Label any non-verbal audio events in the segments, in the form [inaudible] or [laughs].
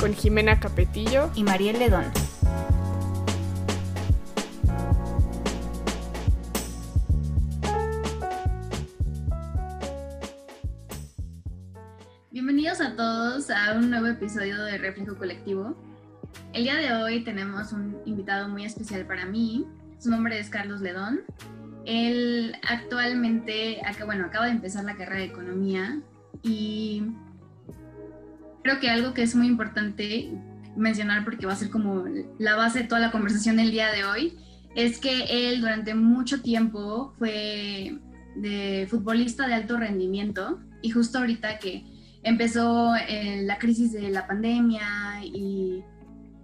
Con Jimena Capetillo y Mariel Ledón. Bienvenidos a todos a un nuevo episodio de Reflejo Colectivo. El día de hoy tenemos un invitado muy especial para mí. Su nombre es Carlos Ledón. Él actualmente, bueno, acaba de empezar la carrera de economía y creo que algo que es muy importante mencionar porque va a ser como la base de toda la conversación del día de hoy es que él durante mucho tiempo fue de futbolista de alto rendimiento y justo ahorita que empezó eh, la crisis de la pandemia y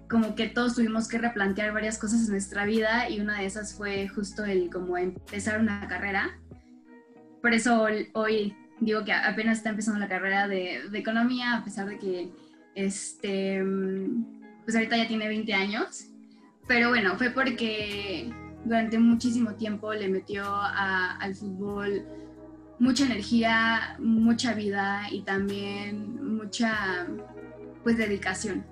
como que todos tuvimos que replantear varias cosas en nuestra vida y una de esas fue justo el como empezar una carrera. Por eso hoy digo que apenas está empezando la carrera de, economía, a pesar de que este, pues ahorita ya tiene 20 años. Pero bueno, fue porque durante muchísimo tiempo le metió al fútbol mucha energía, mucha vida y también mucha pues dedicación.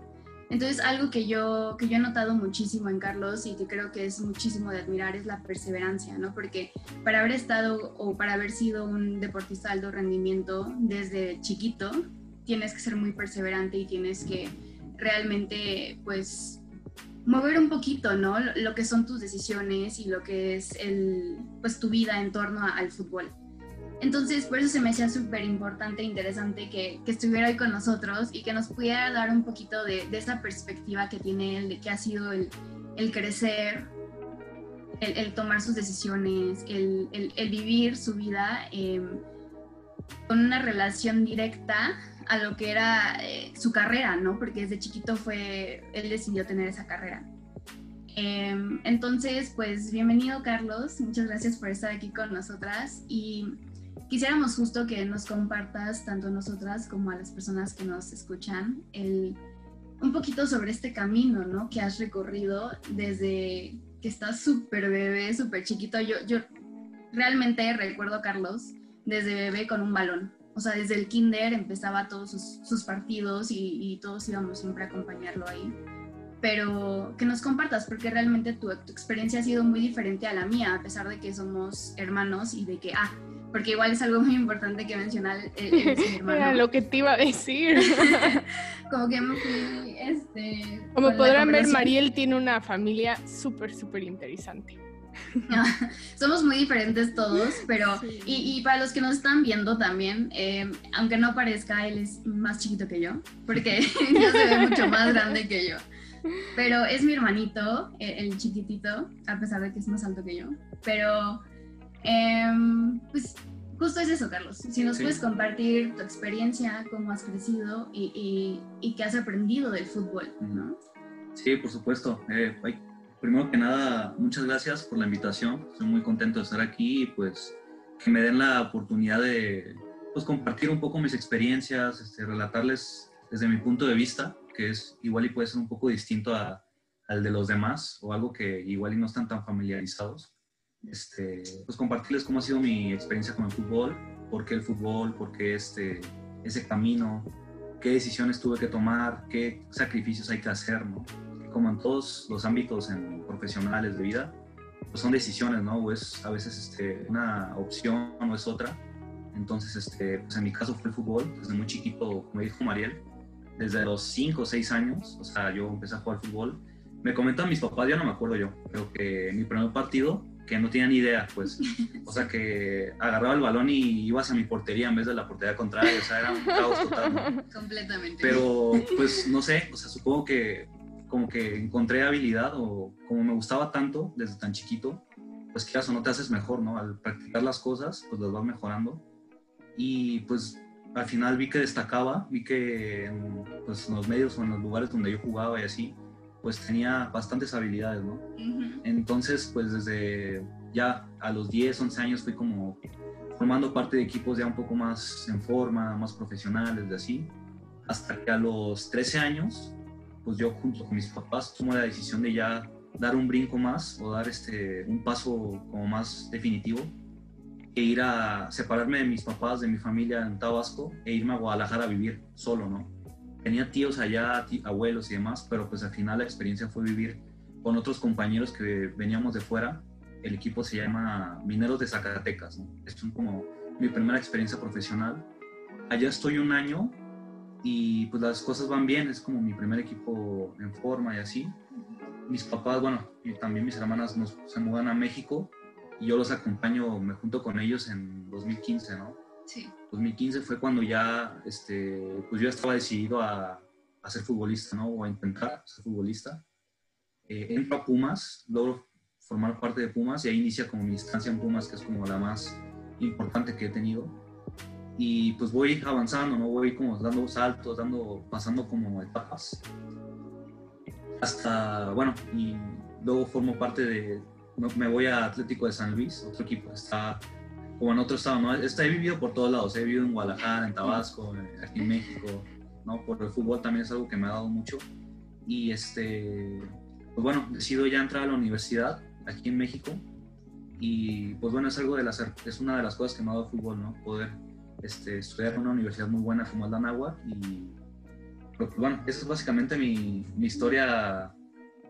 Entonces, algo que yo, que yo he notado muchísimo en Carlos y que creo que es muchísimo de admirar es la perseverancia, ¿no? Porque para haber estado o para haber sido un deportista de alto rendimiento desde chiquito, tienes que ser muy perseverante y tienes que realmente, pues, mover un poquito, ¿no? Lo que son tus decisiones y lo que es el, pues, tu vida en torno al fútbol. Entonces, por eso se me hacía súper importante e interesante que, que, estuviera hoy con nosotros y que nos pudiera dar un poquito de, esa perspectiva que tiene él, de que ha sido el, el crecer, el, el, tomar sus decisiones, el, el vivir su vida em, con una relación directa a lo que era eh, su carrera, ¿no? Porque desde chiquito fue, él decidió tener esa carrera. Em, entonces, pues bienvenido Carlos, muchas gracias por estar aquí con nosotras y quisiéramos justo que nos compartas, tanto a nosotras como a las personas que nos escuchan, el, un poquito sobre este camino, ¿no? Que has recorrido desde que estás súper bebé, súper chiquito. Yo, yo realmente recuerdo a Carlos desde bebé con un balón. O sea, desde el kinder empezaba todos sus, partidos y, y, todos íbamos siempre a acompañarlo ahí. Pero que nos compartas, porque realmente tu, tu experiencia ha sido muy diferente a la mía, a pesar de que somos hermanos y de que, ah, porque igual es algo muy importante que mencionar el, [laughs] hermano. Era lo que te iba a decir. [laughs] como que me fui, este... Como podrán ver, Mariel tiene una familia súper, súper interesante. [laughs] Somos muy diferentes todos, pero... Y, para los que nos están viendo también, eh, aunque no parezca, él es más chiquito que yo, porque ya se ve mucho más grande que yo. Pero es mi hermanito, el, el chiquitito, a pesar de que es más alto que yo. Pero Em, pues justo es eso, Carlos. Si nos puedes compartir tu experiencia, cómo has crecido y, y, qué has aprendido del fútbol, ¿no? Sí, por supuesto. Eh, primero que nada, muchas gracias por la invitación. Estoy muy contento de estar aquí y pues que me den la oportunidad de pues, compartir un poco mis experiencias, este, relatarles desde mi punto de vista, que es igual y puede ser un poco distinto a, al de los demás o algo que igual y no están tan familiarizados este, pues compartirles cómo ha sido mi experiencia con el fútbol, por qué el fútbol, por qué este, ese camino, qué decisiones tuve que tomar, qué sacrificios hay que hacer, ¿no? Como en todos los ámbitos en profesionales de vida, pues son decisiones, ¿no? O es a veces este, una opción o es otra. Entonces, este, pues en mi caso fue el fútbol, desde muy chiquito, como dijo Mariel, desde los 5 o 6 años, o sea, yo empecé a jugar fútbol. Me comentan mis papás, ya no me acuerdo yo, pero que mi primer partido que no tenía ni idea, pues. [laughs] O sea, que agarraba el balón y iba hacia mi portería en vez de la portería contraria. O sea, era un [laughs] caos total. Completamente. Pero, pues, no sé, o sea, supongo que como que encontré habilidad o como me gustaba tanto desde tan chiquito, pues qué o no te haces mejor, ¿no? Al practicar las cosas, pues las vas mejorando. Y pues al final vi que destacaba, vi que en, pues, en los medios o en los lugares donde yo jugaba y así, pues tenía bastantes habilidades, ¿no? Entonces, pues desde ya a los 10, 11 años fui como formando parte de equipos ya un poco más en forma, más profesionales, de así, hasta que a los 13 años, pues yo junto con mis papás tomé la decisión de ya dar un brinco más o dar este, un paso como más definitivo e ir a separarme de mis papás, de mi familia en Tabasco e irme a Guadalajara a vivir solo, ¿no? Tenía tíos allá, abuelos y demás, pero pues al final la experiencia fue vivir con otros compañeros que veníamos de fuera. El equipo se llama Mineros de Zacatecas, ¿no? Es como mi primera experiencia profesional. Allá estoy un año y pues las cosas van bien, es como mi primer equipo en forma y así. Mis papás, bueno, y también mis hermanas nos, se mudan a México y yo los acompaño, me junto con ellos en 2015, ¿no? Sí. 2015 fue cuando ya, este, pues yo estaba decidido a, a ser futbolista, ¿no? O a intentar ser futbolista. Eh, entro a Pumas, logro formar parte de Pumas y ahí inicia como mi instancia en Pumas, que es como la más importante que he tenido. Y pues voy avanzando, ¿no? Voy como dando saltos, dando, pasando como etapas. Hasta, bueno, y luego formo parte de, me voy a Atlético de San Luis, otro equipo que está como en otro estado, ¿no? Está, he vivido por todos lados, he vivido en Guadalajara, en Tabasco, aquí en México, ¿no? Por el fútbol también es algo que me ha dado mucho. Y este, pues bueno, decido ya entrar a la universidad aquí en México. Y pues bueno, es algo de las, es una de las cosas que me ha dado el fútbol, ¿no? Poder este, estudiar en una universidad muy buena como es la Nahua. Y pues bueno, esa es básicamente mi, mi historia,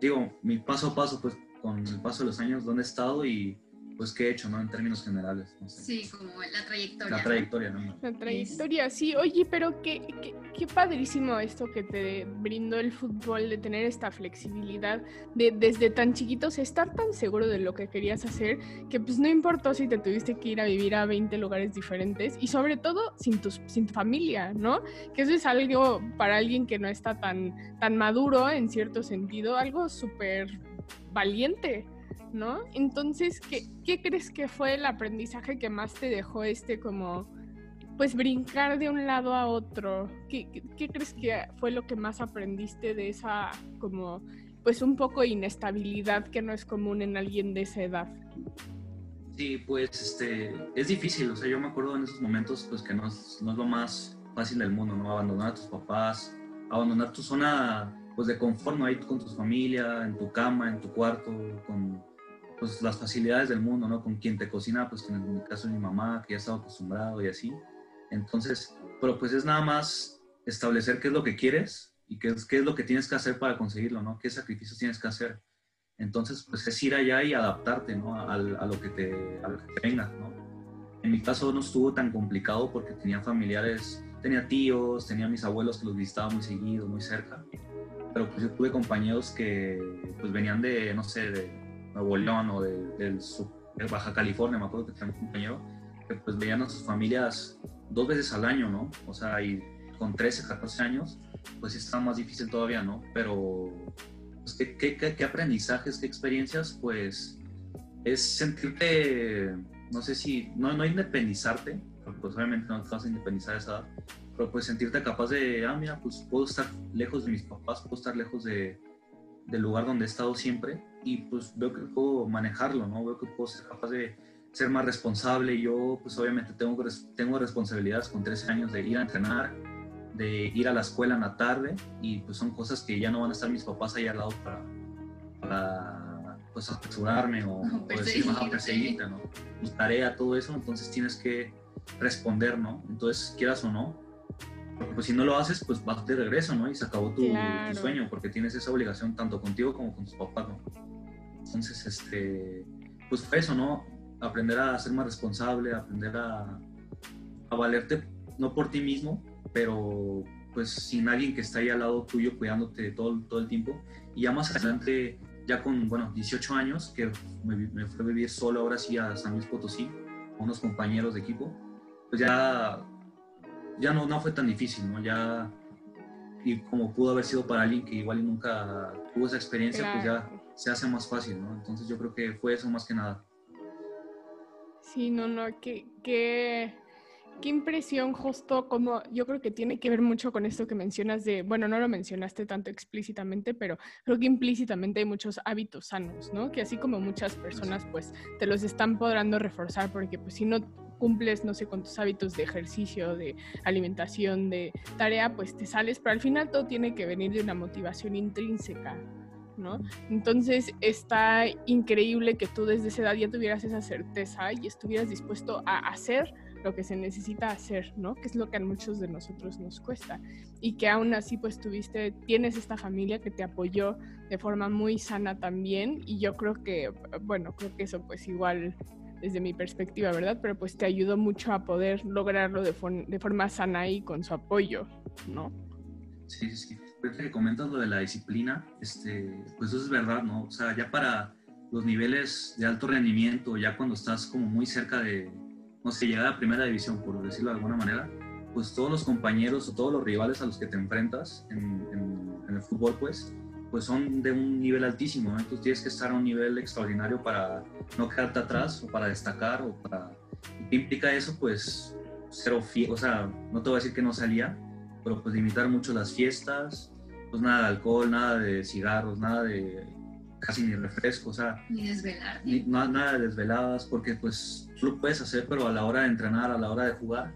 digo, mi paso a paso, pues con el paso de los años, dónde he estado y pues qué he hecho, ¿no? En términos generales. Sí, como la trayectoria. La trayectoria, ¿no? La trayectoria, sí. Oye, pero qué, qué, qué, padrísimo esto que te brindó el fútbol, de tener esta flexibilidad, de desde tan chiquitos estar tan seguro de lo que querías hacer, que pues no importó si te tuviste que ir a vivir a 20 lugares diferentes y sobre todo sin, tus, sin tu familia, ¿no? Que eso es algo para alguien que no está tan, tan maduro en cierto sentido, algo súper valiente, ¿no? Entonces, ¿qué, ¿qué, crees que fue el aprendizaje que más te dejó este como, pues brincar de un lado a otro? ¿Qué, qué, crees que fue lo que más aprendiste de esa como, pues un poco inestabilidad que no es común en alguien de esa edad? Sí, pues este, es difícil, o sea, yo me acuerdo en esos momentos pues que no es, no es lo más fácil del mundo, ¿no? Abandonar a tus papás, abandonar tu zona pues de confort, ahí con tu familia, en tu cama, en tu cuarto, con pues las facilidades del mundo, ¿no? Con quien te cocina, pues en el caso de mi mamá, que ya estaba acostumbrado y así. Entonces, pero pues es nada más establecer qué es lo que quieres y qué es, qué es lo que tienes que hacer para conseguirlo, ¿no? ¿Qué sacrificios tienes que hacer? Entonces, pues es ir allá y adaptarte, ¿no? A, a, lo, que te, a lo que te venga, ¿no? En mi caso no estuvo tan complicado porque tenía familiares, tenía tíos, tenía mis abuelos que los visitaba muy seguido, muy cerca pero pues yo tuve compañeros que pues venían de, no sé, de Nuevo León o de, del de Baja California, me acuerdo que tenía un compañero que pues veían a sus familias dos veces al año, ¿no? O sea, y con 13, 14 años, pues estaba más difícil todavía, ¿no? Pero, pues, ¿qué, qué, qué aprendizajes, qué experiencias? Pues es sentirte, no sé si, no, no independizarte, pues obviamente no te vas a independizar a esa edad, pero pues sentirte capaz de, ah, mira, pues puedo estar lejos de mis papás, puedo estar lejos de, del lugar donde he estado siempre y pues veo que puedo manejarlo, ¿no? Veo que puedo ser capaz de ser más responsable. Yo pues obviamente tengo, tengo responsabilidades con 13 años de ir a entrenar, de ir a la escuela en la tarde y pues son cosas que ya no van a estar mis papás ahí al lado para, para pues apresurarme o, [laughs] o decir, a perseguirte, ¿no? Mi tarea, todo eso, entonces tienes que responder, ¿no? Entonces, quieras o no, pues si no lo haces, pues vas de regreso, ¿no? Y se acabó tu, claro. tu, sueño, porque tienes esa obligación tanto contigo como con tus papás, ¿no? Entonces, este, pues fue eso, ¿no? Aprender a ser más responsable, aprender a, a valerte, no por ti mismo, pero pues sin alguien que está ahí al lado tuyo cuidándote todo, todo el tiempo. Y ya más adelante, ya con, bueno, 18 años, que me, me fui a vivir solo ahora sí a San Luis Potosí, con unos compañeros de equipo, pues ya ya no, no fue tan difícil, ¿no? Ya, y como pudo haber sido para alguien que igual nunca tuvo esa experiencia, claro. pues ya se hace más fácil, ¿no? Entonces yo creo que fue eso más que nada. Sí, no, no, que, que qué impresión justo como yo creo que tiene que ver mucho con esto que mencionas de, bueno, no lo mencionaste tanto explícitamente, pero creo que implícitamente hay muchos hábitos sanos, ¿no? Que así como muchas personas pues te los están podando reforzar porque pues si no cumples, no sé, con tus hábitos de ejercicio, de alimentación, de tarea, pues te sales, pero al final todo tiene que venir de una motivación intrínseca, ¿no? Entonces está increíble que tú desde esa edad ya tuvieras esa certeza y estuvieras dispuesto a hacer lo que se necesita hacer, ¿no? Que es lo que a muchos de nosotros nos cuesta. Y que aún así, pues tuviste, tienes esta familia que te apoyó de forma muy sana también. Y yo creo que, bueno, creo que eso pues igual desde mi perspectiva, ¿verdad? Pero pues te ayudó mucho a poder lograrlo de, de forma sana y con su apoyo, ¿no? Sí, sí, sí. que comentas lo de la disciplina, este, pues eso es verdad, ¿no? O sea, ya para los niveles de alto rendimiento, ya cuando estás como muy cerca de, no sé, llegar a primera división, por decirlo de alguna manera, pues todos los compañeros o todos los rivales a los que te enfrentas en, en el fútbol, pues, pues son de un nivel altísimo, entonces tienes que estar a un nivel extraordinario para no quedarte atrás o para destacar o para... ¿Qué implica eso? Pues cero fiel, o sea, no te voy a decir que no salía, pero pues limitar mucho las fiestas, pues nada de alcohol, nada de cigarros, nada de casi ni refresco, o sea... Ni desvelar. Ni, nada de desveladas, porque pues tú lo puedes hacer, pero a la hora de entrenar, a la hora de jugar,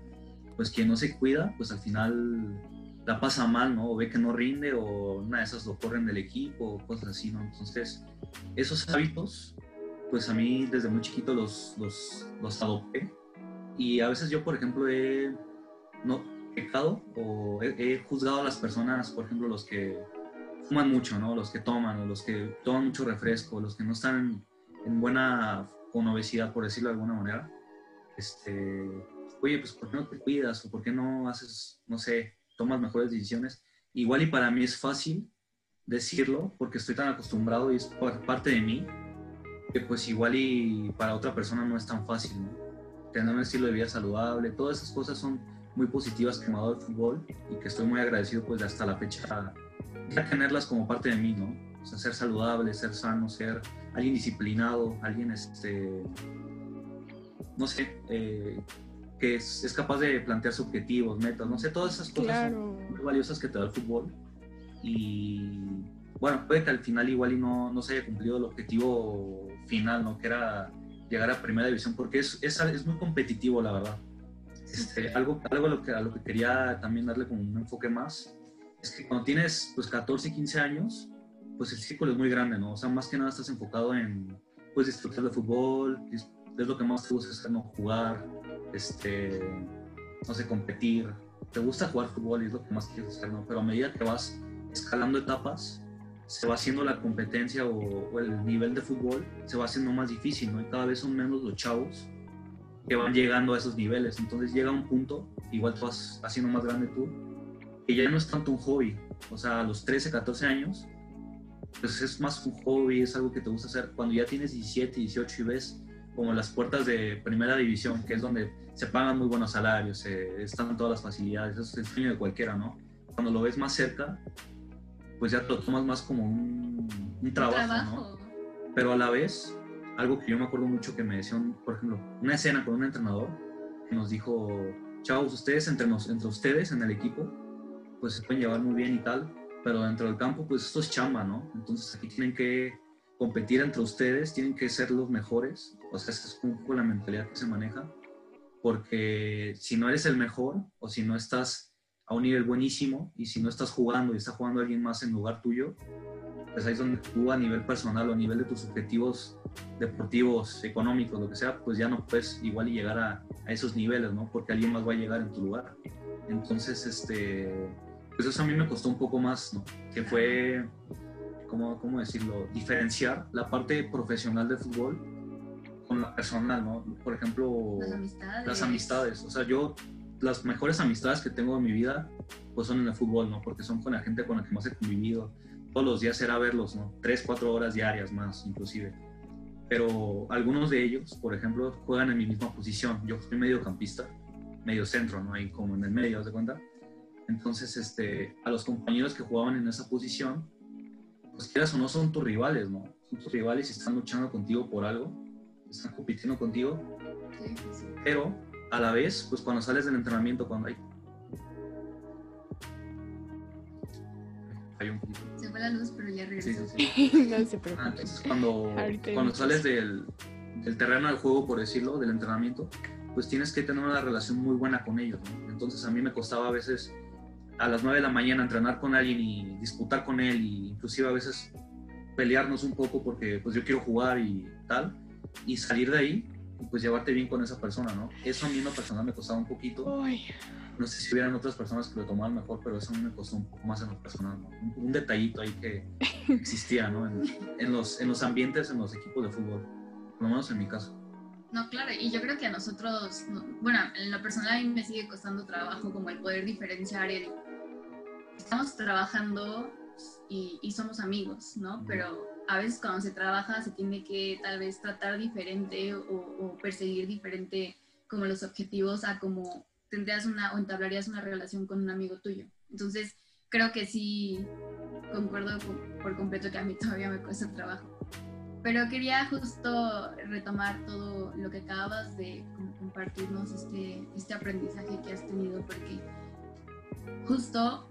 pues quien no se cuida, pues al final la pasa mal, ¿no? O ve que no rinde o una de esas lo corren del equipo o cosas así, ¿no? Entonces, esos hábitos, pues a mí desde muy chiquito los, los, los adopté. Y a veces yo, por ejemplo, he no, pecado o he, juzgado a las personas, por ejemplo, los que fuman mucho, ¿no? Los que toman, o los que toman mucho refresco, los que no están en buena con obesidad, por decirlo de alguna manera. Este, oye, pues ¿por qué no te cuidas? ¿O por qué no haces, no sé, tomas mejores decisiones. Igual y para mí es fácil decirlo porque estoy tan acostumbrado y es parte de mí que pues igual y para otra persona no es tan fácil, Tener un estilo de vida saludable, todas esas cosas son muy positivas que me ha dado el fútbol y que estoy muy agradecido pues hasta la fecha ya tenerlas como parte de mí, ¿no? O sea, ser saludable, ser sano, ser alguien disciplinado, alguien este no sé, eh, que es, capaz de plantearse objetivos, metas, no sé, todas esas cosas son muy valiosas que te da el fútbol. Y bueno, puede que al final igual y no, no se haya cumplido el objetivo final, ¿no? Que era llegar a primera división, porque es, es, es muy competitivo, la verdad. Este, algo algo a, lo que, a lo que quería también darle como un enfoque más, es que cuando tienes pues 14, 15 años, pues el círculo es muy grande, ¿no? O sea, más que nada estás enfocado en pues disfrutar de fútbol, es, es lo que más te gusta hacer, ¿no? Jugar, este, no sé, competir. Te gusta jugar fútbol y es lo que más quieres hacer, ¿no? Pero a medida que vas escalando etapas, se va haciendo la competencia o, el nivel de fútbol se va haciendo más difícil, ¿no? Y cada vez son menos los chavos que van llegando a esos niveles. Entonces llega un punto, igual tú vas haciendo más grande tú, que ya no es tanto un hobby. O sea, a los 13, 14 años, pues es más un hobby, es algo que te gusta hacer. Cuando ya tienes 17, 18 y ves como las puertas de primera división, que es donde se pagan muy buenos salarios, están todas las facilidades, eso es el sueño de cualquiera, ¿no? Cuando lo ves más cerca, pues ya lo tomas más como un, trabajo, ¿no? Pero a la vez, algo que yo me acuerdo mucho que me decían, por ejemplo, una escena con un entrenador que nos dijo, chavos, ustedes entre, nos, entre ustedes en el equipo, pues se pueden llevar muy bien y tal, pero dentro del campo, pues esto es chamba, ¿no? Entonces aquí tienen que competir entre ustedes, tienen que ser los mejores. O sea, es un poco la mentalidad que se maneja. Porque si no eres el mejor o si no estás a un nivel buenísimo y si no estás jugando y está jugando alguien más en lugar tuyo, pues ahí es donde tú a nivel personal o a nivel de tus objetivos deportivos, económicos, lo que sea, pues ya no puedes igual llegar a, a esos niveles, ¿no? Porque alguien más va a llegar en tu lugar. Entonces, este, pues eso a mí me costó un poco más, ¿no? Que fue ¿cómo, ¿cómo decirlo? Diferenciar la parte profesional del fútbol con la personal, ¿no? Por ejemplo, las amistades. Las amistades. O sea, yo, las mejores amistades que tengo en mi vida, pues son en el fútbol, ¿no? Porque son con la gente con la que más he convivido. Todos los días era verlos, ¿no? Tres, cuatro horas diarias más, inclusive. Pero algunos de ellos, por ejemplo, juegan en mi misma posición. Yo soy mediocampista, medio centro, ¿no? Ahí como en el medio, ¿te de cuenta? Entonces, este, a los compañeros que jugaban en esa posición, pues quieras o no son tus rivales, ¿no? Son tus rivales y están luchando contigo por algo, están compitiendo contigo. Sí, sí. Pero a la vez, pues cuando sales del entrenamiento, cuando hay... Hay un Se fue la luz, pero ya regresó. [laughs] no se preocupe. Ah, entonces, cuando, cuando sales del, del, terreno del juego, por decirlo, del entrenamiento, pues tienes que tener una relación muy buena con ellos. ¿no? Entonces a mí me costaba a veces a las 9 de la mañana entrenar con alguien y disputar con él, y inclusive a veces pelearnos un poco porque pues yo quiero jugar y tal, y salir de ahí y pues llevarte bien con esa persona, ¿no? Eso a mí en lo personal me costaba un poquito. No sé si hubieran otras personas que lo tomaban mejor, pero eso a mí me costó un poco más en lo personal, ¿no? un, detallito ahí que [laughs] existía, ¿no? En, los, en los ambientes, en los equipos de fútbol, por lo menos en mi caso. No, claro, y yo creo que a nosotros, bueno, en lo personal a mí me sigue costando trabajo como el poder diferenciar el... Estamos trabajando y, y somos amigos, ¿no? Pero a veces cuando se trabaja se tiene que tal vez tratar diferente o, perseguir diferente como los objetivos a como tendrías una o entablarías una relación con un amigo tuyo. Entonces, creo que sí concuerdo por completo que a mí todavía me cuesta trabajo. Pero quería justo retomar todo lo que acabas de compartirnos, este, este aprendizaje que has tenido, porque justo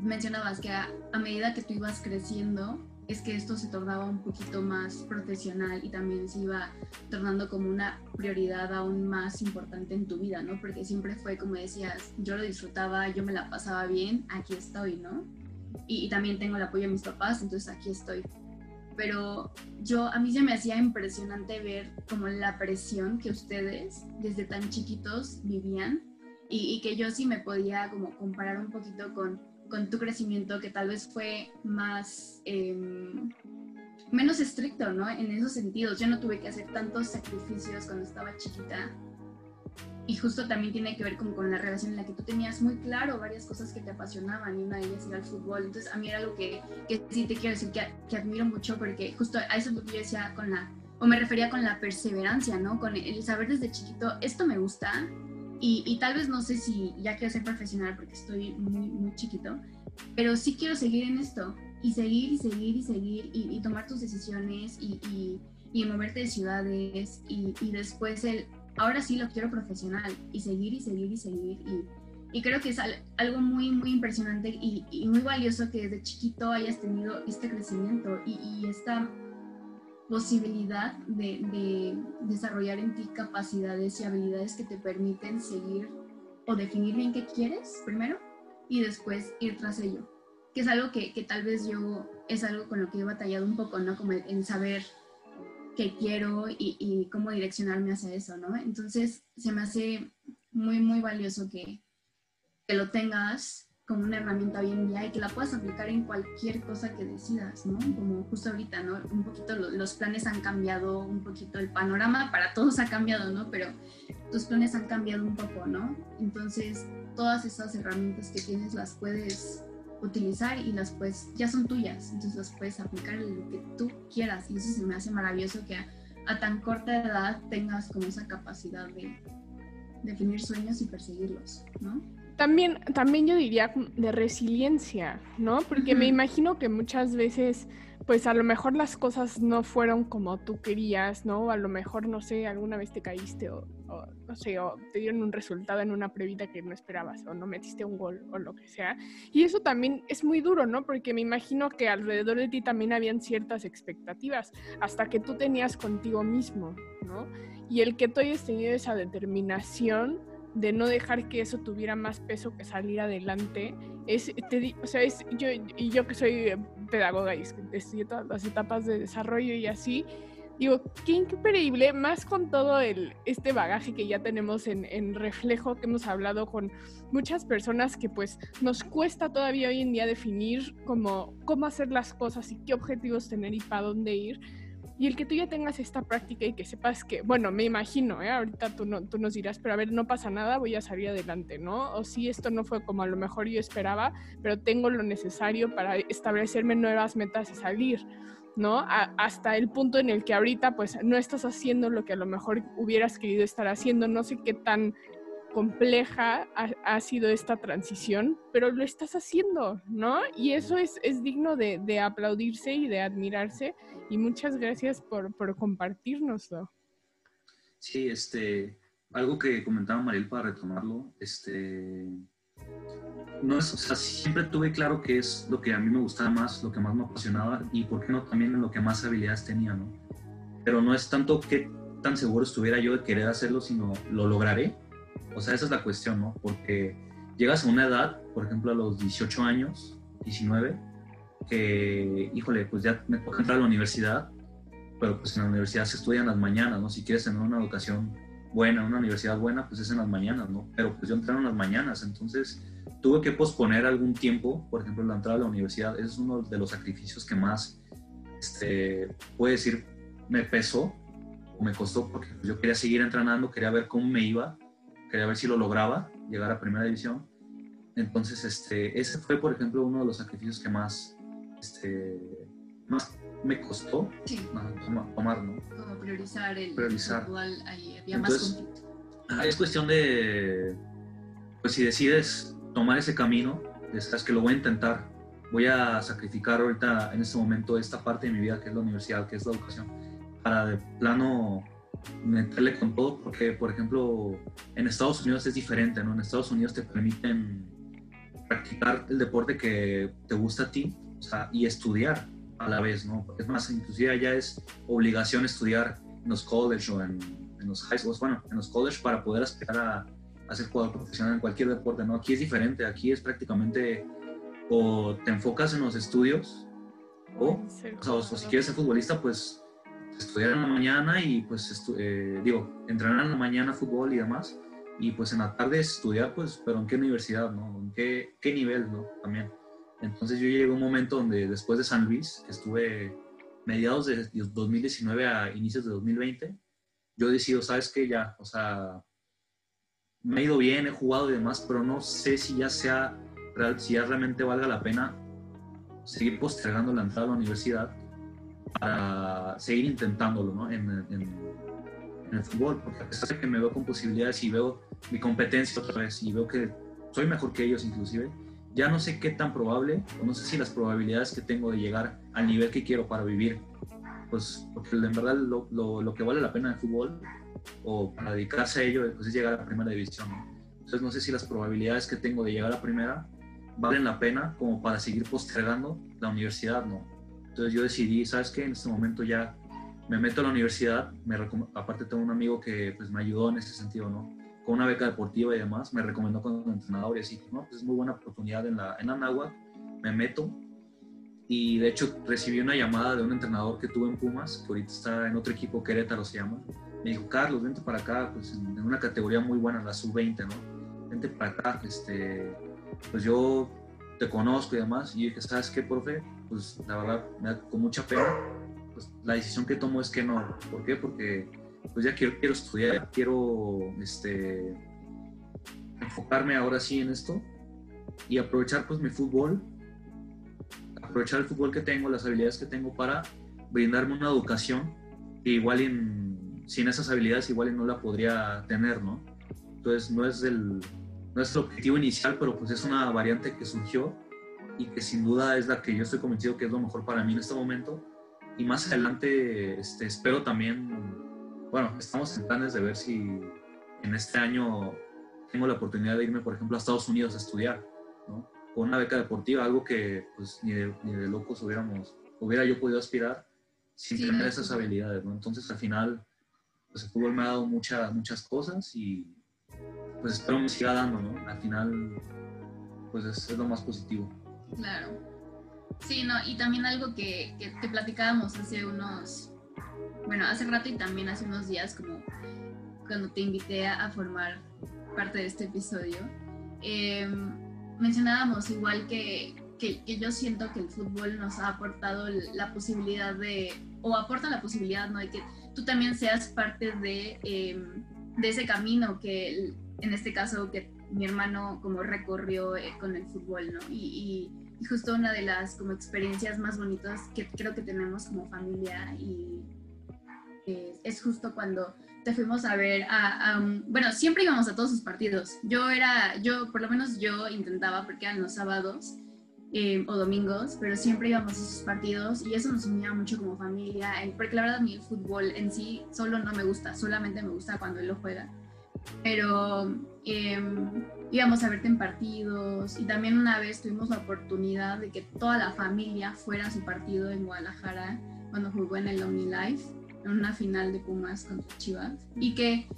mencionabas que a, a medida que tú ibas creciendo, es que esto se tornaba un poquito más profesional y también se iba tornando como una prioridad aún más importante en tu vida, ¿no? Porque siempre fue como decías, yo lo disfrutaba, yo me la pasaba bien, aquí estoy, ¿no? Y, también tengo el apoyo de mis papás, entonces aquí estoy. Pero yo, a mí se me hacía impresionante ver como la presión que ustedes desde tan chiquitos vivían y, y que yo sí me podía como comparar un poquito con con tu crecimiento que tal vez fue más, em, menos estricto, ¿no? En esos sentidos. Yo no tuve que hacer tantos sacrificios cuando estaba chiquita. Y justo también tiene que ver como con la relación en la que tú tenías muy claro varias cosas que te apasionaban y una de ellas era el fútbol. Entonces a mí era algo que, que sí te quiero decir que, que admiro mucho porque justo a eso es lo que yo decía con la, o me refería con la perseverancia, ¿no? Con el saber desde chiquito, esto me gusta, y, tal vez no sé si ya quiero ser profesional porque estoy muy, muy chiquito, pero sí quiero seguir en esto y seguir y seguir y seguir y, tomar tus decisiones y, y, moverte de ciudades y, después el, ahora sí lo quiero profesional y seguir y seguir y seguir y, creo que es algo muy, muy impresionante y, muy valioso que desde chiquito hayas tenido este crecimiento y, esta posibilidad de, desarrollar en ti capacidades y habilidades que te permiten seguir o definir bien qué quieres primero y después ir tras ello. Que es algo que, tal vez yo, es algo con lo que he batallado un poco, ¿no? Como en saber qué quiero y, y cómo direccionarme hacia eso, ¿no? Entonces se me hace muy, muy valioso que, que lo tengas como una herramienta bien día y que la puedas aplicar en cualquier cosa que decidas, ¿no? Como justo ahorita, ¿no? Un poquito los planes han cambiado, un poquito el panorama para todos ha cambiado, ¿no? Pero tus planes han cambiado un poco, ¿no? Entonces, todas esas herramientas que tienes las puedes utilizar y las puedes, ya son tuyas, entonces las puedes aplicar en lo que tú quieras y eso se me hace maravilloso que a, a tan corta edad tengas como esa capacidad de definir sueños y perseguirlos, ¿no? También, también yo diría de resiliencia, ¿no? Porque me imagino que muchas veces, pues a lo mejor las cosas no fueron como tú querías, ¿no? A lo mejor, no sé, alguna vez te caíste o, no sé, o te dieron un resultado en una previta que no esperabas o no metiste un gol o lo que sea. Y eso también es muy duro, ¿no? Porque me imagino que alrededor de ti también habían ciertas expectativas, hasta que tú tenías contigo mismo, ¿no? Y el que tú hayas tenido esa determinación de no dejar que eso tuviera más peso que salir adelante. Es, o sea, es, yo, y yo que soy pedagoga y estudié todas las etapas de desarrollo y así, digo, qué increíble, más con todo el, este bagaje que ya tenemos en, en, reflejo, que hemos hablado con muchas personas que pues nos cuesta todavía hoy en día definir cómo, cómo hacer las cosas y qué objetivos tener y para dónde ir y el que tú ya tengas esta práctica y que sepas que, bueno, me imagino, ¿eh? ahorita tú, no, tú nos dirás, pero a ver, no pasa nada, voy a salir adelante, ¿no? O si esto no fue como a lo mejor yo esperaba, pero tengo lo necesario para establecerme nuevas metas y salir. ¿no? hasta el punto en el que ahorita pues no estás haciendo lo que a lo mejor hubieras querido estar haciendo, no sé qué tan compleja ha, sido esta transición, pero lo estás haciendo, ¿no? Y eso es, es digno de, de, aplaudirse y de admirarse. Y muchas gracias por, por compartirnoslo. Sí, este, algo que comentaba Mariel para retomarlo, este, no es, o sea, siempre tuve claro que es lo que a mí me gustaba más, lo que más me apasionaba y por qué no también en lo que más habilidades tenía, ¿no? Pero no es tanto que tan seguro estuviera yo de querer hacerlo, sino lo lograré. O sea, esa es la cuestión, ¿no? Porque llegas a una edad, por ejemplo, a los 18 años, 19, que, híjole, pues ya me toca entrar a la universidad, pero pues en la universidad se estudian las mañanas, ¿no? Si quieres tener una educación buena, una universidad buena, pues es en las mañanas, ¿no? Pero pues yo entré en las mañanas, entonces tuve que posponer algún tiempo, por ejemplo, la entrada a la universidad, ese es uno de los sacrificios que más, este, puede decir, me pesó o me costó, porque yo quería seguir entrenando, quería ver cómo me iba, quería ver si lo lograba, llegar a primera división. Entonces, este, ese fue, por ejemplo, uno de los sacrificios que más, este, más me costó tomar, ¿no? Como priorizar el priorizar. fútbol, ahí había más Es cuestión de, pues si decides tomar ese camino, sabes que lo voy a intentar, voy a sacrificar ahorita en este momento esta parte de mi vida que es la universidad, que es la educación, para de plano meterle con todo, porque por ejemplo en Estados Unidos es diferente, ¿no? En Estados Unidos te permiten practicar el deporte que te gusta a ti o sea, y estudiar a la vez, ¿no? Es más, inclusive allá es obligación estudiar en los colleges o en, en, los high schools, bueno, en los colleges para poder aspirar a, a, ser jugador profesional en cualquier deporte, ¿no? Aquí es diferente, aquí es prácticamente o te enfocas en los estudios o, o, sea, si quieres ser futbolista, pues estudiar en la mañana y pues, eh, digo, entrenar en la mañana fútbol y demás, y pues en la tarde estudiar, pues, pero en qué universidad, ¿no? En qué, qué nivel, ¿no? También. Entonces yo llegué a un momento donde después de San Luis, que estuve mediados de 2019 a inicios de 2020, yo decido, ¿sabes qué? Ya, o sea, me ha ido bien, he jugado y demás, pero no sé si ya sea, si ya realmente valga la pena seguir postergando la entrada a la universidad para seguir intentándolo ¿no? en, en, en, el fútbol, porque a pesar de que me veo con posibilidades y veo mi competencia otra vez y veo que soy mejor que ellos inclusive, ya no sé qué tan probable, o no sé si las probabilidades que tengo de llegar al nivel que quiero para vivir, pues porque en verdad lo, lo, que vale la pena en fútbol o para dedicarse a ello pues es llegar a la primera división. Entonces no sé si las probabilidades que tengo de llegar a primera valen la pena como para seguir postergando la universidad, ¿no? Entonces yo decidí, ¿sabes qué? En este momento ya me meto a la universidad, me aparte tengo un amigo que pues, me ayudó en ese sentido, ¿no? con una beca deportiva y demás, me recomendó con un entrenador y así, ¿no? Pues es muy buena oportunidad en la en Anáhuac, me meto y de hecho recibí una llamada de un entrenador que tuve en Pumas, que ahorita está en otro equipo, Querétaro se llama. Me dijo, Carlos, vente para acá, pues en, una categoría muy buena, la sub-20, ¿no? Vente para acá, este, pues yo te conozco y demás. Y dije, ¿sabes qué, profe? Pues la verdad, me da con mucha pena. Pues la decisión que tomo es que no. ¿Por qué? Porque pues ya quiero, quiero estudiar, quiero este, enfocarme ahora sí en esto y aprovechar pues mi fútbol, aprovechar el fútbol que tengo, las habilidades que tengo para brindarme una educación que igual sin esas habilidades igual no la podría tener, ¿no? Entonces no es, el, el objetivo inicial, pero pues es una variante que surgió y que sin duda es la que yo estoy convencido que es lo mejor para mí en este momento. Y más adelante este, espero también bueno, estamos en planes de ver si en este año tengo la oportunidad de irme, por ejemplo, a Estados Unidos a estudiar, ¿no? Con una beca deportiva, algo que pues ni de, ni de locos hubiéramos, hubiera yo podido aspirar sin tener esas habilidades, ¿no? Entonces, al final, pues el fútbol me ha dado muchas muchas cosas y pues espero me siga dando, ¿no? Al final, pues es, lo más positivo. Claro. Sí, no, y también algo que, que, que platicábamos hace unos bueno, hace rato y también hace unos días, como cuando te invité a, formar parte de este episodio, em, mencionábamos igual que, que, yo siento que el fútbol nos ha aportado la posibilidad de, o aporta la posibilidad, ¿no? De que tú también seas parte de, em, de ese camino que, en este caso, que mi hermano como recorrió eh, con el fútbol, ¿no? Y, y, justo una de las como experiencias más bonitas que creo que tenemos como familia y es justo cuando te fuimos a ver a, bueno, siempre íbamos a todos sus partidos. Yo era, yo, por lo menos yo intentaba, porque eran los sábados eh, o domingos, pero siempre íbamos a sus partidos y eso nos unía mucho como familia, porque la verdad a el fútbol en sí solo no me gusta, solamente me gusta cuando él lo juega. Pero em, íbamos a verte en partidos y también una vez tuvimos la oportunidad de que toda la familia fuera a su partido en Guadalajara cuando jugó en el OmniLife, en una final de Pumas contra Chivas, y que,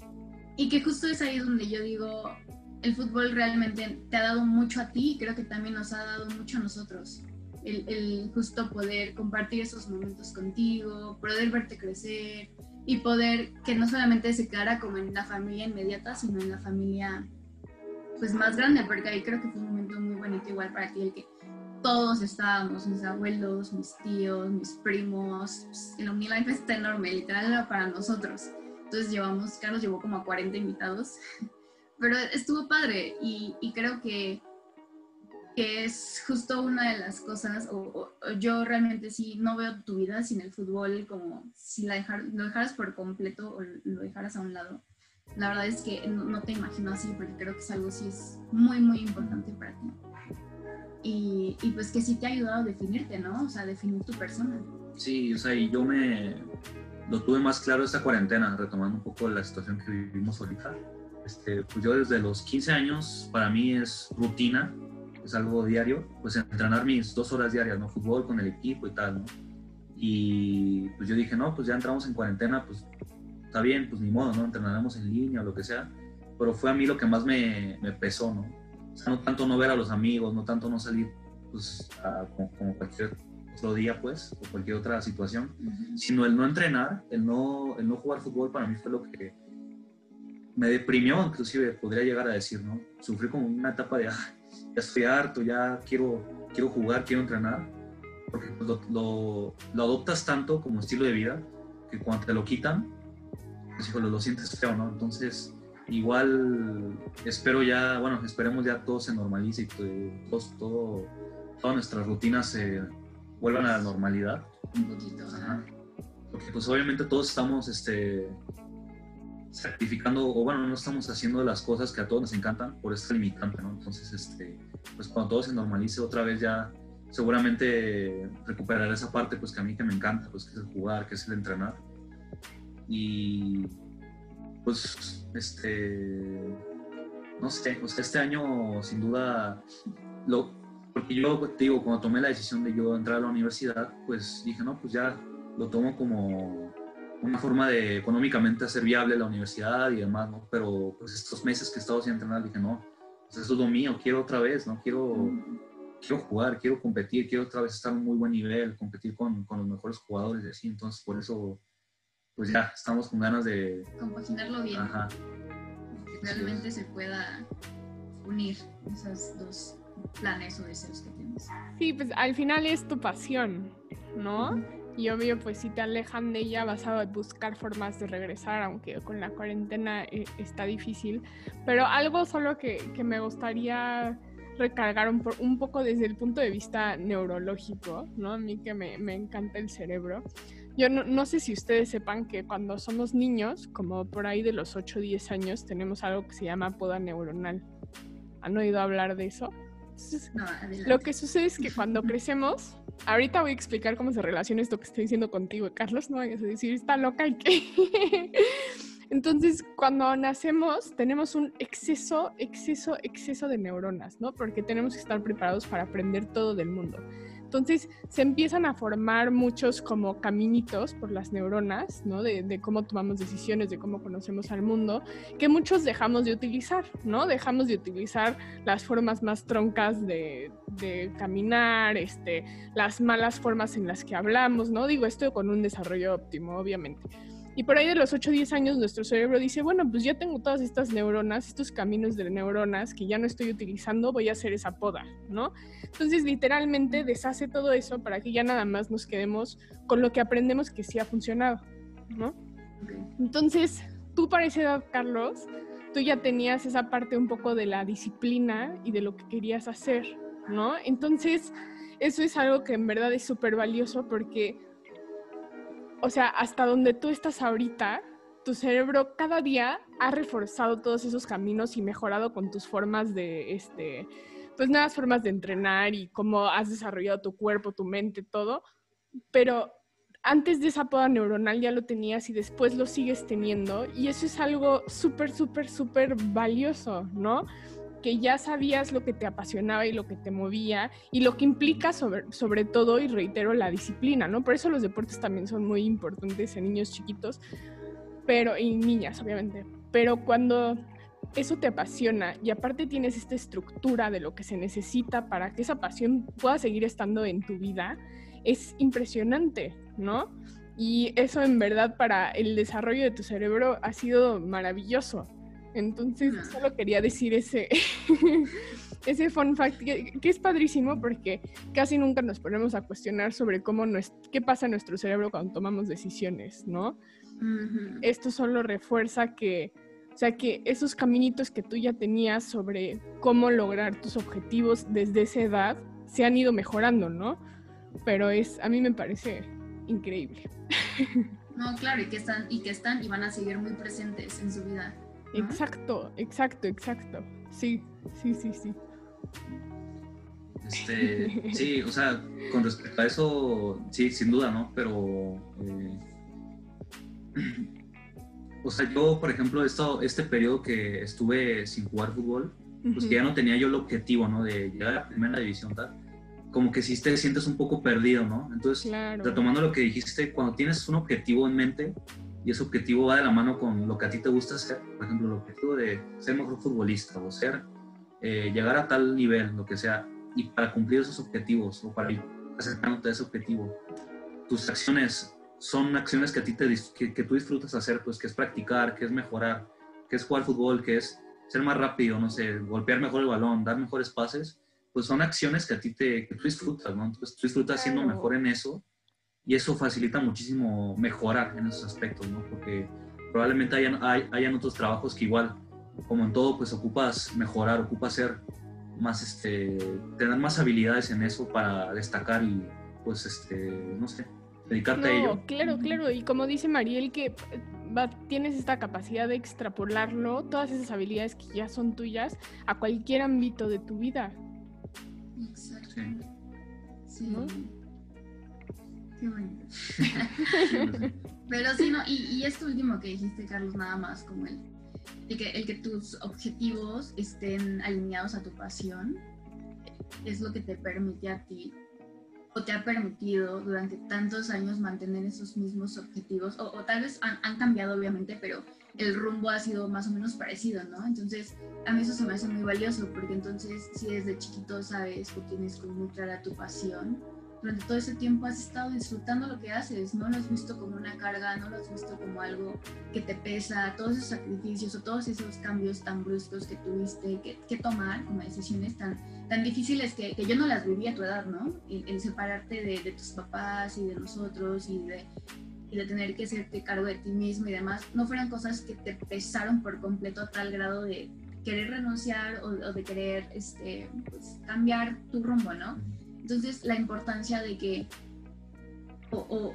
y que justo es ahí donde yo digo, el fútbol realmente te ha dado mucho a ti y creo que también nos ha dado mucho a nosotros. El, el, justo poder compartir esos momentos contigo, poder verte crecer y poder que no solamente se quedara como en la familia inmediata, sino en la familia pues más grande, porque ahí creo que fue un momento muy bonito igual para ti, el que todos estábamos, mis abuelos, mis tíos, mis primos, pues, el OmniLife está enorme, literal era para nosotros. Entonces llevamos, Carlos llevó como a 40 invitados, [laughs] pero estuvo padre y, y creo que, que, es justo una de las cosas, o, o, yo realmente sí no veo tu vida sin el fútbol como si la dejar, lo dejaras por completo o lo dejaras a un lado. La verdad es que no, no te imagino así porque creo que es algo sí es muy, muy importante para ti y, y, pues que sí te ha ayudado a definirte, ¿no? O sea, definir tu persona. Sí, o sea, y yo me lo tuve más claro esta cuarentena, retomando un poco la situación que vivimos ahorita. Este, pues yo desde los 15 años, para mí es rutina, es algo diario, pues entrenar mis dos horas diarias, ¿no? Fútbol con el equipo y tal, ¿no? Y pues yo dije, no, pues ya entramos en cuarentena, pues está bien, pues ni modo, ¿no? Entrenaremos en línea o lo que sea. Pero fue a mí lo que más me, me pesó, ¿no? O sea, no tanto no ver a los amigos, no tanto no salir pues, a, como, como, cualquier otro día, pues, o cualquier otra situación, uh -huh. sino el no entrenar, el no, el no jugar fútbol para mí fue lo que me deprimió, inclusive podría llegar a decir, ¿no? Sufrí como una etapa de, ya estoy harto, ya quiero, quiero jugar, quiero entrenar, porque pues, lo, lo, lo, adoptas tanto como estilo de vida que cuando te lo quitan, pues, hijo, lo, sientes feo, ¿no? Entonces, igual espero ya, bueno, esperemos ya todo se normalice y que todos, todo, todas nuestras rutinas se vuelvan a la normalidad. Un poquito, Ajá. Porque pues obviamente todos estamos este, sacrificando, o bueno, no estamos haciendo las cosas que a todos nos encantan por esta limitante, ¿no? Entonces, este, pues cuando todo se normalice otra vez ya seguramente recuperaré esa parte pues que a mí que me encanta, pues que es el jugar, que es el entrenar. Y pues, este, no sé, pues este año sin duda, lo, porque yo te digo, cuando tomé la decisión de yo entrar a la universidad, pues dije, no, pues ya lo tomo como una forma de económicamente hacer viable la universidad y demás, ¿no? Pero pues estos meses que he estado sin entrenar, dije, no, pues eso es lo mío, quiero otra vez, ¿no? Quiero, quiero jugar, quiero competir, quiero otra vez estar en un muy buen nivel, competir con, con los mejores jugadores y así, entonces por eso pues ya estamos con ganas de compaginarlo bien. Ajá. Que realmente sí. se pueda unir esos dos planes o deseos que tienes. Sí, pues al final es tu pasión, ¿no? Uh -huh. Y obvio, pues si te alejan de ella vas a buscar formas de regresar, aunque con la cuarentena eh, está difícil. Pero algo solo que, que me gustaría recargar un, un, poco desde el punto de vista neurológico, ¿no? A mí que me, me encanta el cerebro. Yo no, no, sé si ustedes sepan que cuando somos niños, como por ahí de los 8 o 10 años, tenemos algo que se llama poda neuronal. ¿Han oído hablar de eso? Entonces, no, lo que sucede es que cuando crecemos, ahorita voy a explicar cómo se relaciona esto que estoy diciendo contigo, Carlos, no vayas a decir, está loca y qué. [laughs] Entonces, cuando nacemos, tenemos un exceso, exceso, exceso de neuronas, ¿no? Porque tenemos que estar preparados para aprender todo del mundo. Entonces se empiezan a formar muchos como caminitos por las neuronas, ¿no? De, cómo tomamos decisiones, de cómo conocemos al mundo, que muchos dejamos de utilizar, ¿no? Dejamos de utilizar las formas más troncas de, de caminar, este, las malas formas en las que hablamos, ¿no? Digo esto con un desarrollo óptimo, obviamente. Y por ahí de los 8 o 10 años nuestro cerebro dice, bueno, pues ya tengo todas estas neuronas, estos caminos de neuronas que ya no estoy utilizando, voy a hacer esa poda, ¿no? Entonces literalmente deshace todo eso para que ya nada más nos quedemos con lo que aprendemos que sí ha funcionado, ¿no? Entonces, tú para esa edad, Carlos, tú ya tenías esa parte un poco de la disciplina y de lo que querías hacer, ¿no? Entonces, eso es algo que en verdad es súper valioso porque o sea, hasta donde tú estás ahorita, tu cerebro cada día ha reforzado todos esos caminos y mejorado con tus formas de, este, pues nuevas formas de entrenar y cómo has desarrollado tu cuerpo, tu mente, todo. Pero antes de esa poda neuronal ya lo tenías y después lo sigues teniendo. Y eso es algo súper, súper, súper valioso, ¿no? Que ya sabías lo que te apasionaba y lo que te movía y lo que implica sobre, sobre todo, y reitero, la disciplina, ¿no? Por eso los deportes también son muy importantes en niños chiquitos, pero, y niñas, obviamente. Pero cuando eso te apasiona y aparte tienes esta estructura de lo que se necesita para que esa pasión pueda seguir estando en tu vida, es impresionante, ¿no? Y eso en verdad para el desarrollo de tu cerebro ha sido maravilloso. Entonces solo quería decir ese, [laughs] ese fun fact que, es padrísimo porque casi nunca nos ponemos a cuestionar sobre cómo qué pasa en nuestro cerebro cuando tomamos decisiones, ¿no? Esto solo refuerza que, o sea, que esos caminitos que tú ya tenías sobre cómo lograr tus objetivos desde esa edad se han ido mejorando, ¿no? pero es, a mí me parece increíble. [laughs] No, claro, y que están, y que están y van a seguir muy presentes en su vida. Exacto, exacto, exacto. Sí, sí, sí, sí. Este, [laughs] sí, o sea, con respecto a eso, sí, sin duda, ¿no? Pero, eh, [clears throat] o sea, yo, por ejemplo, esto, este periodo que estuve sin jugar fútbol, pues que ya no tenía yo el objetivo, ¿no? De llegar a la primera división, tal como que si te sientes un poco perdido, ¿no? Entonces, retomando lo que dijiste, cuando tienes un objetivo en mente y ese objetivo va de la mano con lo que a ti te gusta hacer, por ejemplo, el objetivo de ser mejor futbolista o ser, eh, llegar a tal nivel, lo que sea, y para cumplir esos objetivos o para ir acercándote a ese objetivo, tus acciones son acciones que a ti te, que, que tú disfrutas hacer, pues que es practicar, que es mejorar, que es jugar fútbol, que es ser más rápido, no sé, golpear mejor el balón, dar mejores pases, pues son acciones que a ti te, que tú disfrutas, ¿no? Entonces tú disfrutas siendo mejor en eso y eso facilita muchísimo mejorar en esos aspectos, ¿no? Porque probablemente hayan, hay, hayan otros trabajos que igual, como en todo, pues ocupas mejorar, ocupas ser más, este, tener más habilidades en eso para destacar y, pues, este, no sé, dedicarte a ello. Claro, claro, y como dice Mariel, que tienes esta capacidad de extrapolarlo, todas esas habilidades que ya son tuyas, a cualquier ámbito de tu vida. Exacto. Sí. Qué bonito. [laughs] Pero sí, no, y, y, esto último que dijiste, Carlos, nada más como el, el, que, el que tus objetivos estén alineados a tu pasión, es lo que te permite a ti o te ha permitido durante tantos años mantener esos mismos objetivos, o, o tal vez han, han, cambiado obviamente, pero el rumbo ha sido más o menos parecido, ¿no? Entonces, a mí eso se me hace muy valioso, porque entonces si desde chiquito sabes que tienes como muy clara tu pasión, durante todo ese tiempo has estado disfrutando lo que haces, no lo has visto como una carga, no lo has visto como algo que te pesa, todos esos sacrificios o todos esos cambios tan bruscos que tuviste que, tomar como decisiones tan, tan difíciles que, que, yo no las viví a tu edad, ¿no? El, separarte de, de, tus papás y de nosotros y de, y de tener que hacerte cargo de ti mismo y demás, no fueron cosas que te pesaron por completo a tal grado de querer renunciar o, de querer este, pues, cambiar tu rumbo, ¿no? Entonces, la importancia de que, o, o,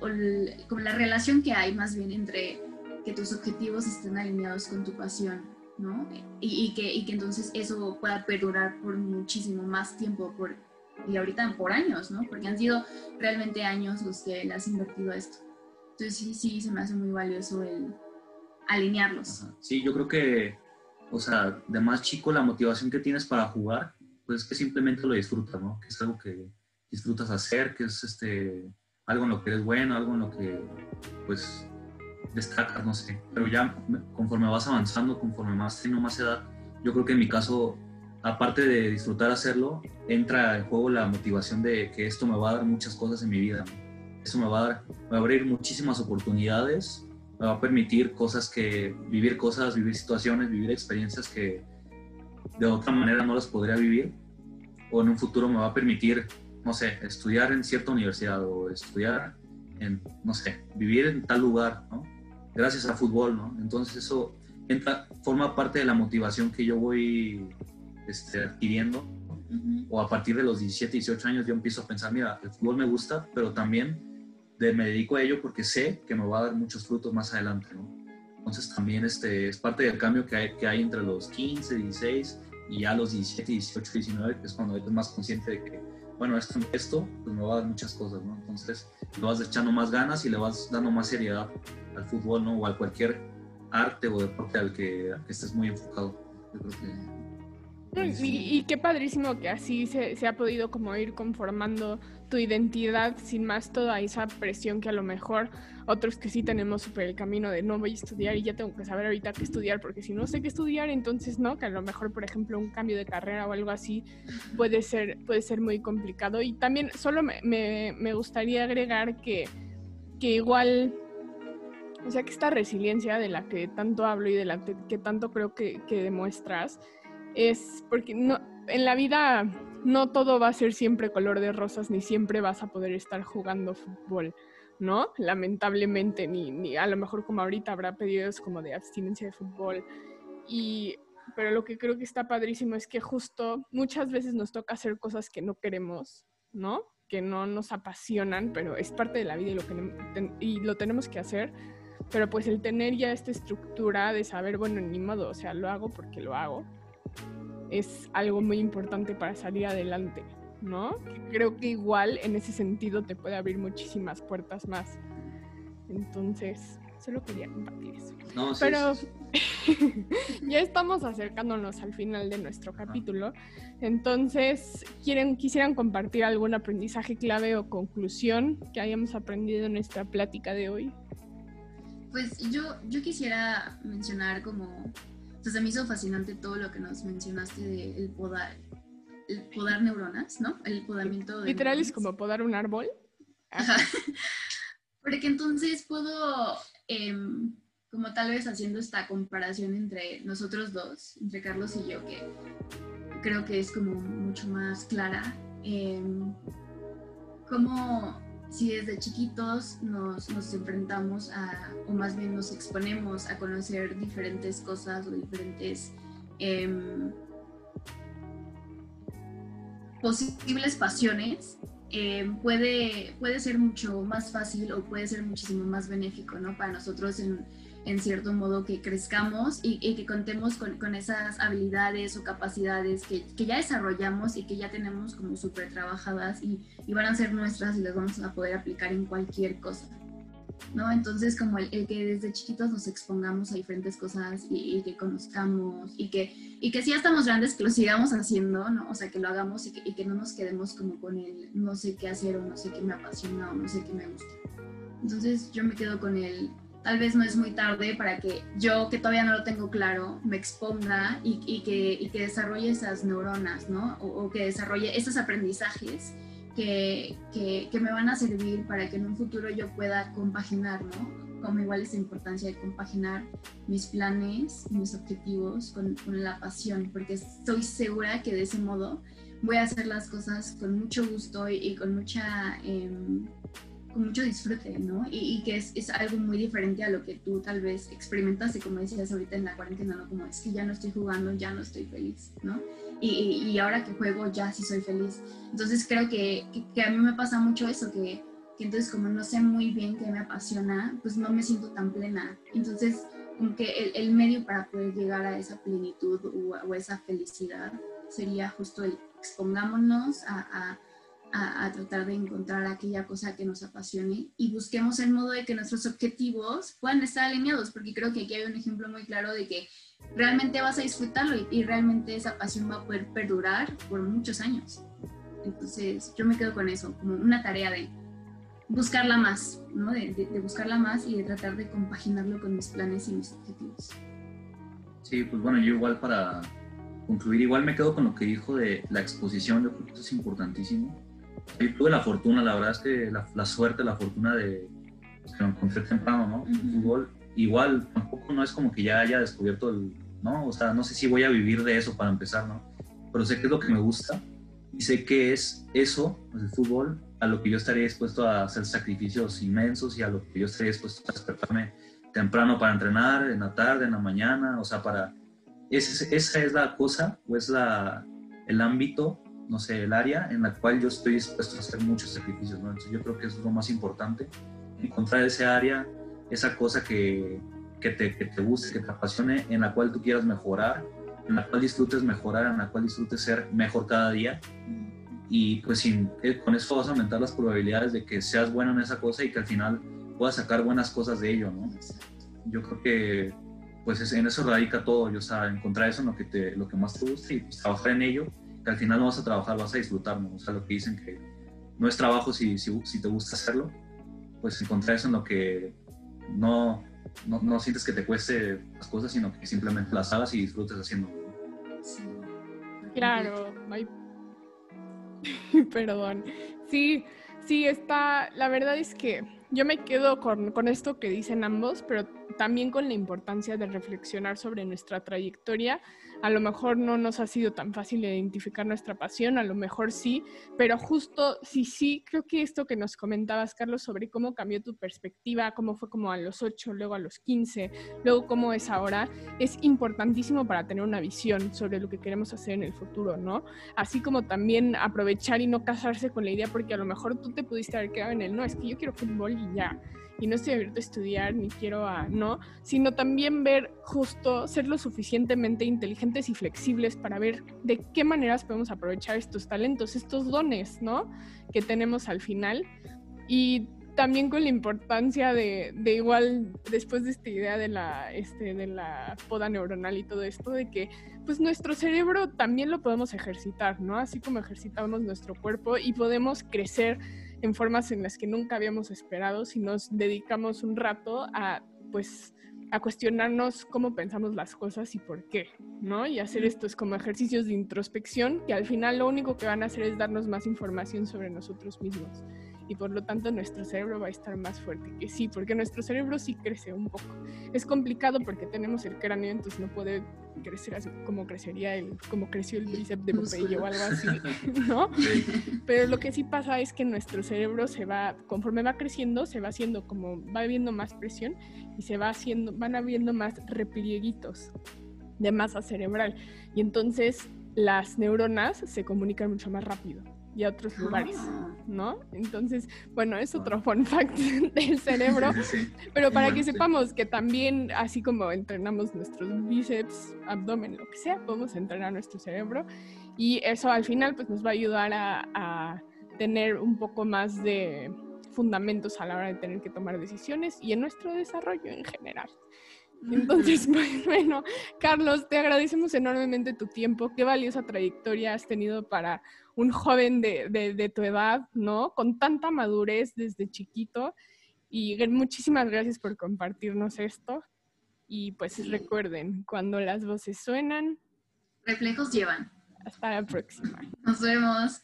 como la relación que hay más bien entre que tus objetivos estén alineados con tu pasión, ¿no? Y, y, que, y que entonces eso pueda perdurar por muchísimo más tiempo, por, y ahorita por años, ¿no? Porque han sido realmente años los que le has invertido a esto. Entonces sí, sí, se me hace muy valioso el alinearlos. Sí, yo creo que, o sea, de más chico la motivación que tienes para jugar, pues es que simplemente lo disfrutas, ¿no? Que es algo que disfrutas hacer, que es este, algo en lo que eres bueno, algo en lo que, pues, destacas, no sé. Pero ya conforme vas avanzando, conforme más teniendo más edad, yo creo que en mi caso, aparte de disfrutar hacerlo, entra en juego la motivación de que esto me va a dar muchas cosas en mi vida. Eso me va a, dar, va a abrir muchísimas oportunidades, me va a permitir cosas que, vivir cosas, vivir situaciones, vivir experiencias que de otra manera no las podría vivir. O en un futuro me va a permitir, no sé, estudiar en cierta universidad o estudiar en, no sé, vivir en tal lugar, ¿no? Gracias al fútbol, ¿no? Entonces eso entra, forma parte de la motivación que yo voy este, adquiriendo. O a partir de los 17, 18 años yo empiezo a pensar, mira, el fútbol me gusta, pero también me dedico a ello porque sé que me va a dar muchos frutos más adelante, ¿no? Entonces también este, es parte del cambio que hay, que hay entre los 15, 16 y ya los 17, 18, 19, que es cuando eres más consciente de que bueno, esto, esto pues me va a dar muchas cosas, ¿no? Entonces, le vas echando más ganas y le vas dando más seriedad al fútbol, ¿no? O a cualquier arte o deporte al que, estés muy enfocado. Yo creo que... Y, qué padrísimo que así se, se, ha podido como ir conformando tu identidad sin más toda esa presión que a lo mejor otros que sí tenemos super el camino de no voy a estudiar y ya tengo que saber ahorita qué estudiar porque si no sé qué estudiar entonces no, que a lo mejor por ejemplo un cambio de carrera o algo así puede ser, puede ser muy complicado. Y también solo me, me, gustaría agregar que, que igual o sea que esta resiliencia de la que tanto hablo y de la que tanto creo que, que demuestras es porque no, en la vida no todo va a ser siempre color de rosas, ni siempre vas a poder estar jugando fútbol, ¿no? Lamentablemente, ni, ni a lo mejor como ahorita habrá pedidos como de abstinencia de fútbol. Y, pero lo que creo que está padrísimo es que justo muchas veces nos toca hacer cosas que no queremos, ¿no? Que no nos apasionan, pero es parte de la vida y lo, que, y lo tenemos que hacer. Pero pues el tener ya esta estructura de saber, bueno, ni modo, o sea, lo hago porque lo hago es algo muy importante para salir adelante, ¿no? Creo que igual en ese sentido te puede abrir muchísimas puertas más. Entonces, solo quería compartir eso. No, Pero [laughs] ya estamos acercándonos al final de nuestro capítulo. Entonces, ¿quieren, quisieran compartir algún aprendizaje clave o conclusión que hayamos aprendido en nuestra plática de hoy? Pues yo, yo quisiera mencionar como se me hizo fascinante todo lo que nos mencionaste de el podar, el podar neuronas, ¿no? El podamiento de Literal es como podar un árbol. [laughs] Porque entonces puedo, em, como tal vez haciendo esta comparación entre nosotros dos, entre Carlos y yo, que creo que es como mucho más clara, eh, como si desde chiquitos nos, nos, enfrentamos a, o más bien nos exponemos a conocer diferentes cosas o diferentes em, posibles pasiones, em, puede, puede ser mucho más fácil o puede ser muchísimo más benéfico ¿no? para nosotros en, en cierto modo que crezcamos y, que contemos con, con, esas habilidades o capacidades que, que, ya desarrollamos y que ya tenemos como súper trabajadas y, y, van a ser nuestras y las vamos a poder aplicar en cualquier cosa. ¿no? Entonces, como el, que desde chiquitos nos expongamos a diferentes cosas y, que conozcamos y que, y que si ya estamos grandes, que lo sigamos haciendo, ¿no? O sea, que lo hagamos y que, y que no nos quedemos como con el no sé qué hacer o no sé qué me apasiona o no sé qué me gusta. Entonces, yo me quedo con el tal vez no es muy tarde para que yo, que todavía no lo tengo claro, me exponga y, que, desarrolle esas neuronas, ¿no? O, que desarrolle esos aprendizajes que, me van a servir para que en un futuro yo pueda compaginar, ¿no? Como igual esa importancia de compaginar mis planes y mis objetivos con, con la pasión, porque estoy segura que de ese modo voy a hacer las cosas con mucho gusto y, con mucha... Em, mucho disfrute, ¿no? Y, que es, es, algo muy diferente a lo que tú tal vez experimentaste, como decías ahorita en la cuarentena, ¿no? Como es que ya no estoy jugando, ya no estoy feliz, ¿no? Y, y ahora que juego ya sí soy feliz. Entonces creo que, que, a mí me pasa mucho eso, que, que, entonces como no sé muy bien qué me apasiona, pues no me siento tan plena. Entonces como que el, el medio para poder llegar a esa plenitud o, esa felicidad sería justo el expongámonos a a, tratar de encontrar aquella cosa que nos apasione y busquemos el modo de que nuestros objetivos puedan estar alineados, porque creo que aquí hay un ejemplo muy claro de que realmente vas a disfrutarlo y, realmente esa pasión va a poder perdurar por muchos años. Entonces yo me quedo con eso, como una tarea de buscarla más, ¿no? de, de buscarla más y de tratar de compaginarlo con mis planes y mis objetivos. Sí, pues bueno, yo igual para concluir, igual me quedo con lo que dijo de la exposición, yo creo que eso es importantísimo yo tuve la fortuna, la verdad es que la, suerte, la fortuna de pues, que lo encontré temprano, ¿no? El fútbol. Igual, tampoco no es como que ya haya descubierto el, ¿no? O sea, no sé si voy a vivir de eso para empezar, ¿no? Pero sé que es lo que me gusta y sé que es eso, pues, el fútbol, a lo que yo estaría dispuesto a hacer sacrificios inmensos y a lo que yo estaría dispuesto a despertarme temprano para entrenar, en la tarde, en la mañana, o sea, para... Esa, esa es la cosa o es la, el ámbito no sé, el área en la cual yo estoy dispuesto a hacer muchos sacrificios, ¿no? Entonces yo creo que eso es lo más importante, encontrar ese área, esa cosa que, que, te, que te guste, que te apasione, en la cual tú quieras mejorar, en la cual disfrutes mejorar, en la cual disfrutes ser mejor cada día. y pues eh, con eso vas a aumentar las probabilidades de que seas bueno en esa cosa y que al final puedas sacar buenas cosas de ello, ¿no? Yo creo que pues en eso radica todo, o sea, encontrar eso en lo que, te, lo que más te gusta y trabajar en ello, que al final no vas a trabajar, vas a disfrutar, ¿no? O sea, lo que dicen que no es trabajo si, si, si te gusta hacerlo, pues encontrar eso en lo que no, no, no, sientes que te cueste las cosas, sino que simplemente las hagas y disfrutes haciendo. Sí. Claro, [laughs] perdón. Sí, sí, está, la verdad es que yo me quedo con, con, esto que dicen ambos, pero también con la importancia de reflexionar sobre nuestra trayectoria a lo mejor no nos ha sido tan fácil identificar nuestra pasión, a lo mejor sí, pero justo sí, sí, creo que esto que nos comentabas, Carlos, sobre cómo cambió tu perspectiva, cómo fue como a los 8, luego a los 15, luego cómo es ahora, es importantísimo para tener una visión sobre lo que queremos hacer en el futuro, ¿no? Así como también aprovechar y no casarse con la idea, porque a lo mejor tú te pudiste haber quedado en el, no, es que yo quiero fútbol y ya y no estoy abierto a estudiar ni quiero a no, sino también ver justo ser lo suficientemente inteligentes y flexibles para ver de qué maneras podemos aprovechar estos talentos, estos dones, ¿no? Que tenemos al final. Y también con la importancia de, de, igual, después de esta idea de la, este, de la poda neuronal y todo esto, de que pues nuestro cerebro también lo podemos ejercitar, ¿no? Así como ejercitamos nuestro cuerpo y podemos crecer en formas en las que nunca habíamos esperado si nos dedicamos un rato a, pues, a cuestionarnos cómo pensamos las cosas y por qué, ¿no? Y hacer estos como ejercicios de introspección que al final lo único que van a hacer es darnos más información sobre nosotros mismos y por lo tanto nuestro cerebro va a estar más fuerte. Que sí, porque nuestro cerebro sí crece un poco. Es complicado porque tenemos el cráneo, entonces no puede crecer así como crecería el, como creció el bíceps de [laughs] Popeye o algo así, [laughs] ¿no? Pero lo que sí pasa es que nuestro cerebro se va, conforme va creciendo, se va haciendo como, va habiendo más presión y se va haciendo, van habiendo más replieguitos de masa cerebral. Y entonces las neuronas se comunican mucho más rápido y a otros lugares, ah. ¿no? Entonces, bueno, es otro fun fact [laughs] del cerebro, [laughs] pero para que sepamos que también, así como entrenamos nuestros bíceps, abdomen, lo que sea, podemos entrenar nuestro cerebro. Y eso al final pues nos va a ayudar a, a tener un poco más de fundamentos a la hora de tener que tomar decisiones y en nuestro desarrollo en general. Entonces, [laughs] pues bueno, Carlos, te agradecemos enormemente tu tiempo, qué valiosa trayectoria has tenido para un joven de, de, tu edad, ¿no? Con tanta madurez desde chiquito. Y muchísimas gracias por compartirnos esto. Y pues recuerden, cuando las voces suenan, reflejos llevan. Hasta la próxima. Nos vemos.